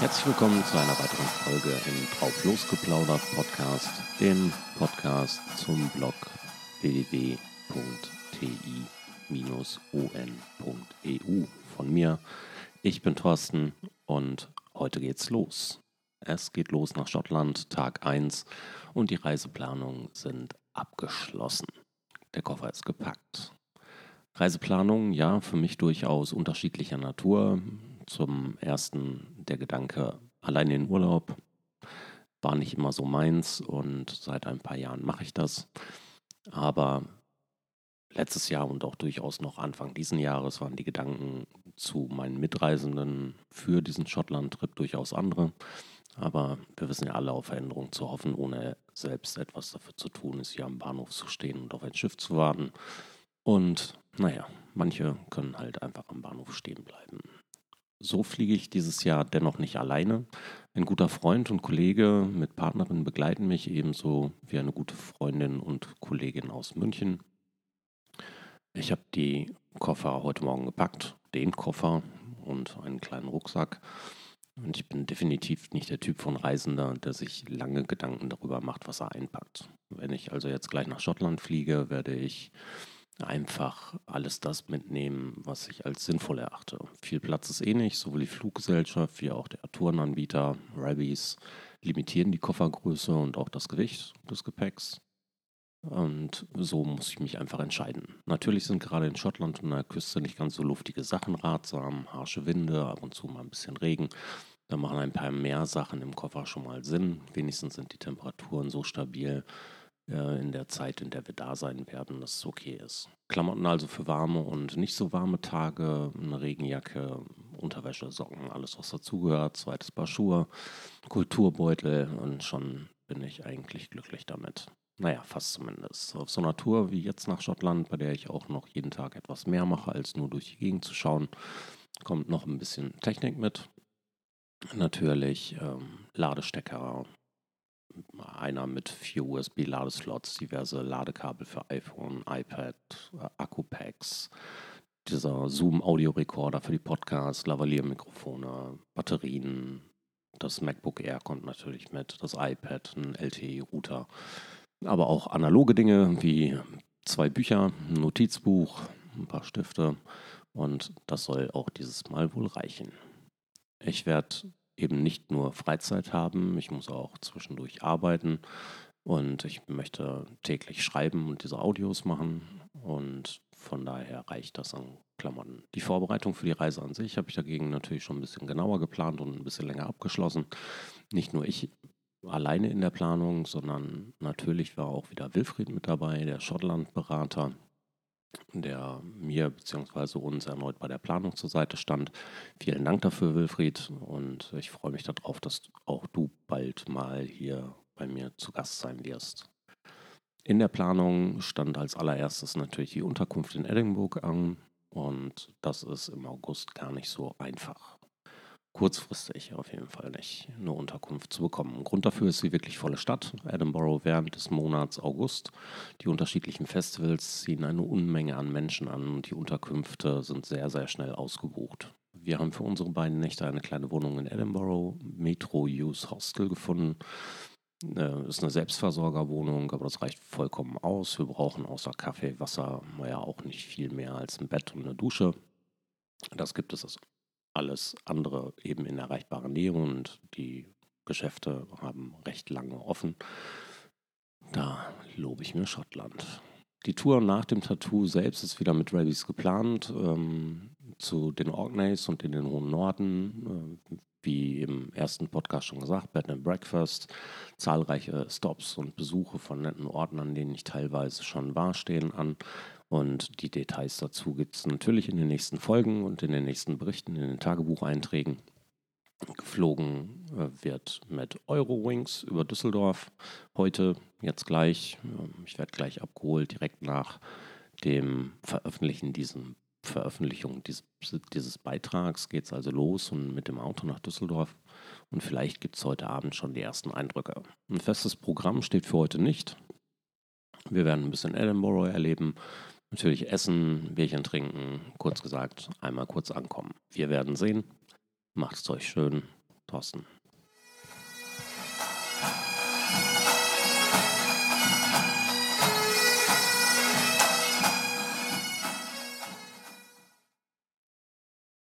Herzlich willkommen zu einer weiteren Folge im Drauf losgeplaudert Podcast, dem Podcast zum Blog www.ti-on.eu von mir. Ich bin Thorsten und heute geht's los. Es geht los nach Schottland, Tag 1 und die Reiseplanungen sind abgeschlossen. Der Koffer ist gepackt. Reiseplanung, ja, für mich durchaus unterschiedlicher Natur. Zum ersten der Gedanke, allein in Urlaub war nicht immer so meins und seit ein paar Jahren mache ich das. Aber letztes Jahr und auch durchaus noch Anfang diesen Jahres waren die Gedanken zu meinen Mitreisenden für diesen Schottland-Trip durchaus andere. Aber wir wissen ja alle auf Veränderungen zu hoffen, ohne selbst etwas dafür zu tun, ist hier am Bahnhof zu stehen und auf ein Schiff zu warten. Und naja, manche können halt einfach am Bahnhof stehen bleiben. So fliege ich dieses Jahr dennoch nicht alleine. Ein guter Freund und Kollege mit Partnerin begleiten mich ebenso wie eine gute Freundin und Kollegin aus München. Ich habe die Koffer heute Morgen gepackt, den Koffer und einen kleinen Rucksack und ich bin definitiv nicht der Typ von Reisender, der sich lange Gedanken darüber macht, was er einpackt. Wenn ich also jetzt gleich nach Schottland fliege, werde ich einfach alles das mitnehmen, was ich als sinnvoll erachte. Viel Platz ist eh nicht, sowohl die Fluggesellschaft wie auch der Tourenanbieter, Rabbies, limitieren die Koffergröße und auch das Gewicht des Gepäcks. Und so muss ich mich einfach entscheiden. Natürlich sind gerade in Schottland und an der Küste nicht ganz so luftige Sachen ratsam, harsche Winde, ab und zu mal ein bisschen Regen. Da machen ein paar mehr Sachen im Koffer schon mal Sinn. Wenigstens sind die Temperaturen so stabil äh, in der Zeit, in der wir da sein werden, dass es okay ist. Klamotten also für warme und nicht so warme Tage, eine Regenjacke, Unterwäsche, Socken, alles was dazugehört, zweites Paar Schuhe, Kulturbeutel und schon bin ich eigentlich glücklich damit. Naja, fast zumindest. Auf so einer Tour wie jetzt nach Schottland, bei der ich auch noch jeden Tag etwas mehr mache, als nur durch die Gegend zu schauen, kommt noch ein bisschen Technik mit. Natürlich ähm, Ladestecker, einer mit vier USB-Ladeslots, diverse Ladekabel für iPhone, iPad, äh, Akkupacks, dieser Zoom-Audio-Recorder für die Podcasts, Lavalier-Mikrofone, Batterien, das MacBook Air kommt natürlich mit, das iPad, ein LTE-Router aber auch analoge Dinge wie zwei Bücher, ein Notizbuch, ein paar Stifte und das soll auch dieses Mal wohl reichen. Ich werde eben nicht nur Freizeit haben, ich muss auch zwischendurch arbeiten und ich möchte täglich schreiben und diese Audios machen und von daher reicht das an Klamotten. Die Vorbereitung für die Reise an sich habe ich dagegen natürlich schon ein bisschen genauer geplant und ein bisschen länger abgeschlossen. Nicht nur ich alleine in der Planung, sondern natürlich war auch wieder Wilfried mit dabei, der Schottland-Berater, der mir bzw. uns erneut bei der Planung zur Seite stand. Vielen Dank dafür, Wilfried, und ich freue mich darauf, dass auch du bald mal hier bei mir zu Gast sein wirst. In der Planung stand als allererstes natürlich die Unterkunft in Edinburgh an und das ist im August gar nicht so einfach kurzfristig auf jeden Fall nicht eine Unterkunft zu bekommen. Grund dafür ist die wirklich volle Stadt. Edinburgh während des Monats August. Die unterschiedlichen Festivals ziehen eine Unmenge an Menschen an und die Unterkünfte sind sehr, sehr schnell ausgebucht. Wir haben für unsere beiden Nächte eine kleine Wohnung in Edinburgh, Metro Use Hostel, gefunden. Äh, ist eine Selbstversorgerwohnung, aber das reicht vollkommen aus. Wir brauchen außer Kaffee, Wasser, naja, auch nicht viel mehr als ein Bett und eine Dusche. Das gibt es also alles andere eben in erreichbarer Nähe und die Geschäfte haben recht lange offen. Da lobe ich mir Schottland. Die Tour nach dem Tattoo selbst ist wieder mit Rabbies geplant. Ähm, zu den Orkneys und in den hohen Norden. Äh, wie im ersten Podcast schon gesagt, Bed and Breakfast. Zahlreiche Stops und Besuche von netten Orten, an denen ich teilweise schon war, stehen an. Und die Details dazu gibt es natürlich in den nächsten Folgen und in den nächsten Berichten, in den Tagebucheinträgen. Geflogen äh, wird mit Eurowings über Düsseldorf heute, jetzt gleich. Ähm, ich werde gleich abgeholt, direkt nach dem Veröffentlichen diesem Veröffentlichung dieses, dieses Beitrags geht es also los und mit dem Auto nach Düsseldorf. Und vielleicht gibt es heute Abend schon die ersten Eindrücke. Ein festes Programm steht für heute nicht. Wir werden ein bisschen Edinburgh erleben, Natürlich essen, Bierchen trinken, kurz gesagt, einmal kurz ankommen. Wir werden sehen. Macht es euch schön Thorsten.